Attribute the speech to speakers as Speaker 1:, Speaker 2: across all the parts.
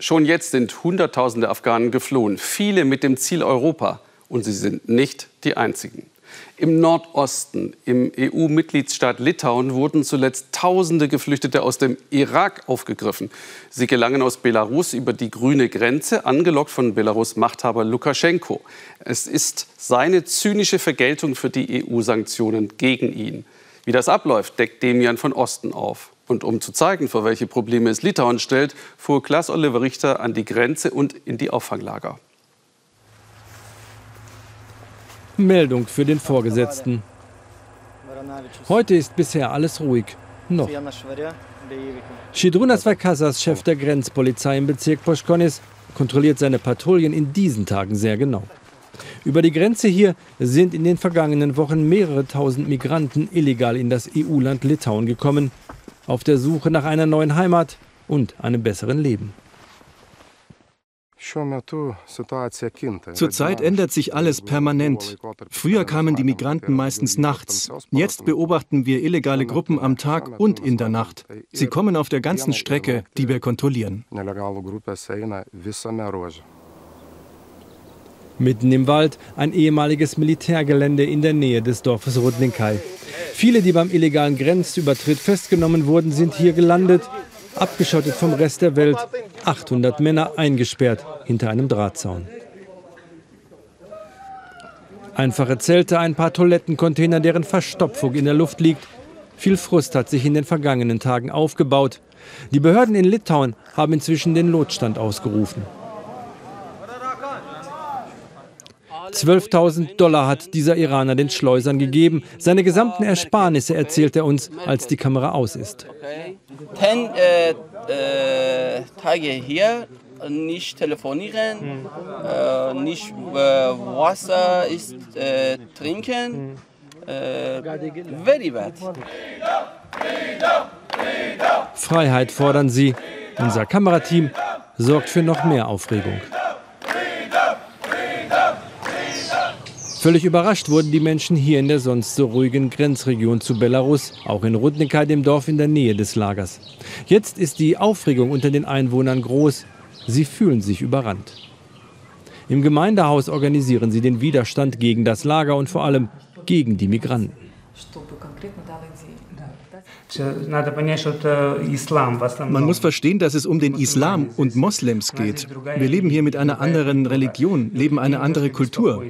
Speaker 1: Schon jetzt sind Hunderttausende Afghanen geflohen, viele mit dem Ziel Europa. Und sie sind nicht die einzigen. Im Nordosten, im EU-Mitgliedsstaat Litauen, wurden zuletzt Tausende Geflüchtete aus dem Irak aufgegriffen. Sie gelangen aus Belarus über die grüne Grenze, angelockt von Belarus Machthaber Lukaschenko. Es ist seine zynische Vergeltung für die EU-Sanktionen gegen ihn. Wie das abläuft, deckt Demian von Osten auf. Und um zu zeigen, vor welche Probleme es Litauen stellt, fuhr Klaas Oliver Richter an die Grenze und in die Auffanglager.
Speaker 2: Meldung für den Vorgesetzten. Heute ist bisher alles ruhig. Noch. Shidrunas Vakasas, Chef der Grenzpolizei im Bezirk Poschkonis, kontrolliert seine Patrouillen in diesen Tagen sehr genau. Über die Grenze hier sind in den vergangenen Wochen mehrere tausend Migranten illegal in das EU-Land Litauen gekommen, auf der Suche nach einer neuen Heimat und einem besseren Leben.
Speaker 3: Zurzeit ändert sich alles permanent. Früher kamen die Migranten meistens nachts. Jetzt beobachten wir illegale Gruppen am Tag und in der Nacht. Sie kommen auf der ganzen Strecke, die wir kontrollieren.
Speaker 2: Mitten im Wald ein ehemaliges Militärgelände in der Nähe des Dorfes Rudninkai. Viele, die beim illegalen Grenzübertritt festgenommen wurden, sind hier gelandet abgeschottet vom Rest der Welt, 800 Männer eingesperrt hinter einem Drahtzaun. Einfache Zelte, ein paar Toilettencontainer, deren Verstopfung in der Luft liegt. Viel Frust hat sich in den vergangenen Tagen aufgebaut. Die Behörden in Litauen haben inzwischen den Notstand ausgerufen. 12.000 Dollar hat dieser Iraner den Schleusern gegeben. Seine gesamten Ersparnisse erzählt er uns, als die Kamera aus ist.
Speaker 4: Zehn äh, äh, Tage hier, nicht telefonieren, mhm. äh, nicht äh, Wasser ist, äh, trinken. Äh, very bad.
Speaker 2: Freiheit fordern sie. Unser Kamerateam sorgt für noch mehr Aufregung. Völlig überrascht wurden die Menschen hier in der sonst so ruhigen Grenzregion zu Belarus, auch in Rudnika, dem Dorf in der Nähe des Lagers. Jetzt ist die Aufregung unter den Einwohnern groß. Sie fühlen sich überrannt. Im Gemeindehaus organisieren sie den Widerstand gegen das Lager und vor allem gegen die Migranten.
Speaker 3: Man muss verstehen, dass es um den Islam und Moslems geht. Wir leben hier mit einer anderen Religion, leben eine andere Kultur.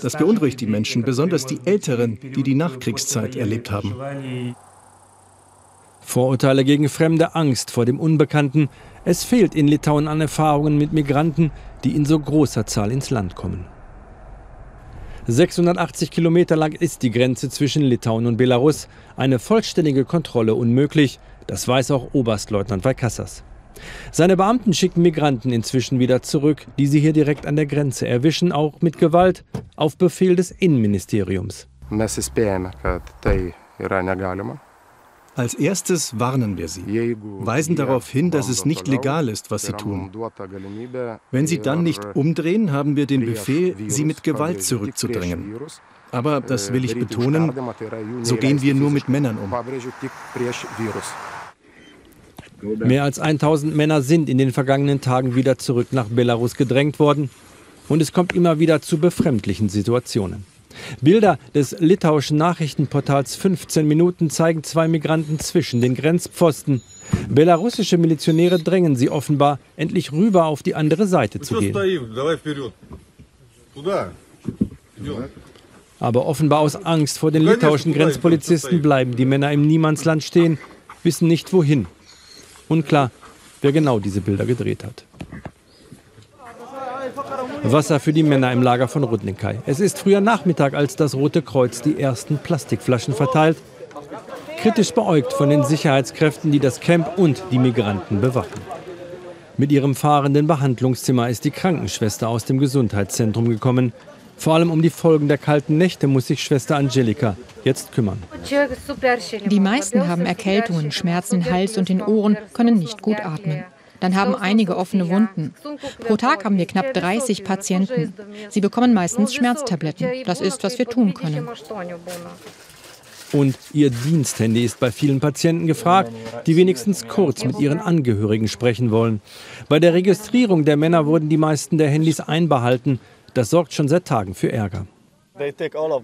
Speaker 3: Das beunruhigt die Menschen, besonders die Älteren, die die Nachkriegszeit erlebt haben.
Speaker 2: Vorurteile gegen Fremde, Angst vor dem Unbekannten. Es fehlt in Litauen an Erfahrungen mit Migranten, die in so großer Zahl ins Land kommen. 680 Kilometer lang ist die Grenze zwischen Litauen und Belarus. Eine vollständige Kontrolle unmöglich. Das weiß auch Oberstleutnant Vaikassas. Seine Beamten schicken Migranten inzwischen wieder zurück, die sie hier direkt an der Grenze erwischen, auch mit Gewalt, auf Befehl des Innenministeriums.
Speaker 3: Als erstes warnen wir sie, weisen darauf hin, dass es nicht legal ist, was sie tun. Wenn sie dann nicht umdrehen, haben wir den Befehl, sie mit Gewalt zurückzudrängen. Aber, das will ich betonen, so gehen wir nur mit Männern um.
Speaker 2: Mehr als 1000 Männer sind in den vergangenen Tagen wieder zurück nach Belarus gedrängt worden. Und es kommt immer wieder zu befremdlichen Situationen. Bilder des litauischen Nachrichtenportals 15 Minuten zeigen zwei Migranten zwischen den Grenzpfosten. Belarussische Milizionäre drängen sie offenbar, endlich rüber auf die andere Seite zu gehen. Aber offenbar aus Angst vor den litauischen Grenzpolizisten bleiben die Männer im Niemandsland stehen, wissen nicht wohin. Unklar, wer genau diese Bilder gedreht hat. Wasser für die Männer im Lager von Rudnikai. Es ist früher Nachmittag, als das Rote Kreuz die ersten Plastikflaschen verteilt. Kritisch beäugt von den Sicherheitskräften, die das Camp und die Migranten bewachen. Mit ihrem fahrenden Behandlungszimmer ist die Krankenschwester aus dem Gesundheitszentrum gekommen. Vor allem um die Folgen der kalten Nächte muss sich Schwester Angelika jetzt kümmern.
Speaker 5: Die meisten haben Erkältungen, Schmerzen im Hals und den Ohren, können nicht gut atmen. Dann haben einige offene Wunden. Pro Tag haben wir knapp 30 Patienten. Sie bekommen meistens Schmerztabletten. Das ist, was wir tun können.
Speaker 2: Und ihr Diensthandy ist bei vielen Patienten gefragt, die wenigstens kurz mit ihren Angehörigen sprechen wollen. Bei der Registrierung der Männer wurden die meisten der Handys einbehalten. Das sorgt schon seit Tagen für Ärger.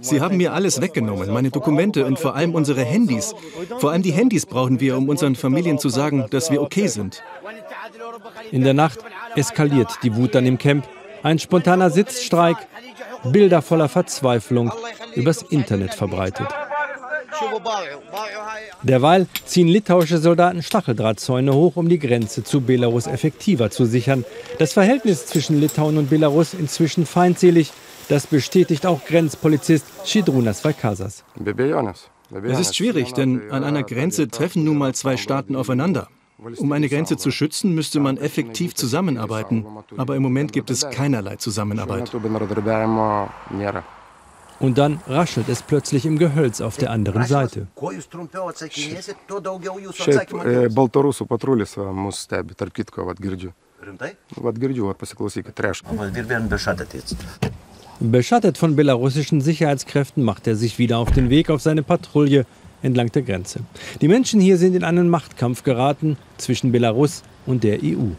Speaker 3: Sie haben mir alles weggenommen, meine Dokumente und vor allem unsere Handys. Vor allem die Handys brauchen wir, um unseren Familien zu sagen, dass wir okay sind.
Speaker 2: In der Nacht eskaliert die Wut dann im Camp. Ein spontaner Sitzstreik, Bilder voller Verzweiflung übers Internet verbreitet. Derweil ziehen litauische Soldaten Stacheldrahtzäune hoch, um die Grenze zu Belarus effektiver zu sichern. Das Verhältnis zwischen Litauen und Belarus inzwischen feindselig. Das bestätigt auch Grenzpolizist Chidrunas Vaikasas.
Speaker 3: Es ist schwierig, denn an einer Grenze treffen nun mal zwei Staaten aufeinander. Um eine Grenze zu schützen, müsste man effektiv zusammenarbeiten. Aber im Moment gibt es keinerlei Zusammenarbeit.
Speaker 2: Und dann raschelt es plötzlich im Gehölz auf der anderen Seite. Beschattet jetzt. Beschattet von belarussischen Sicherheitskräften macht er sich wieder auf den Weg auf seine Patrouille entlang der Grenze. Die Menschen hier sind in einen Machtkampf geraten zwischen Belarus und der EU.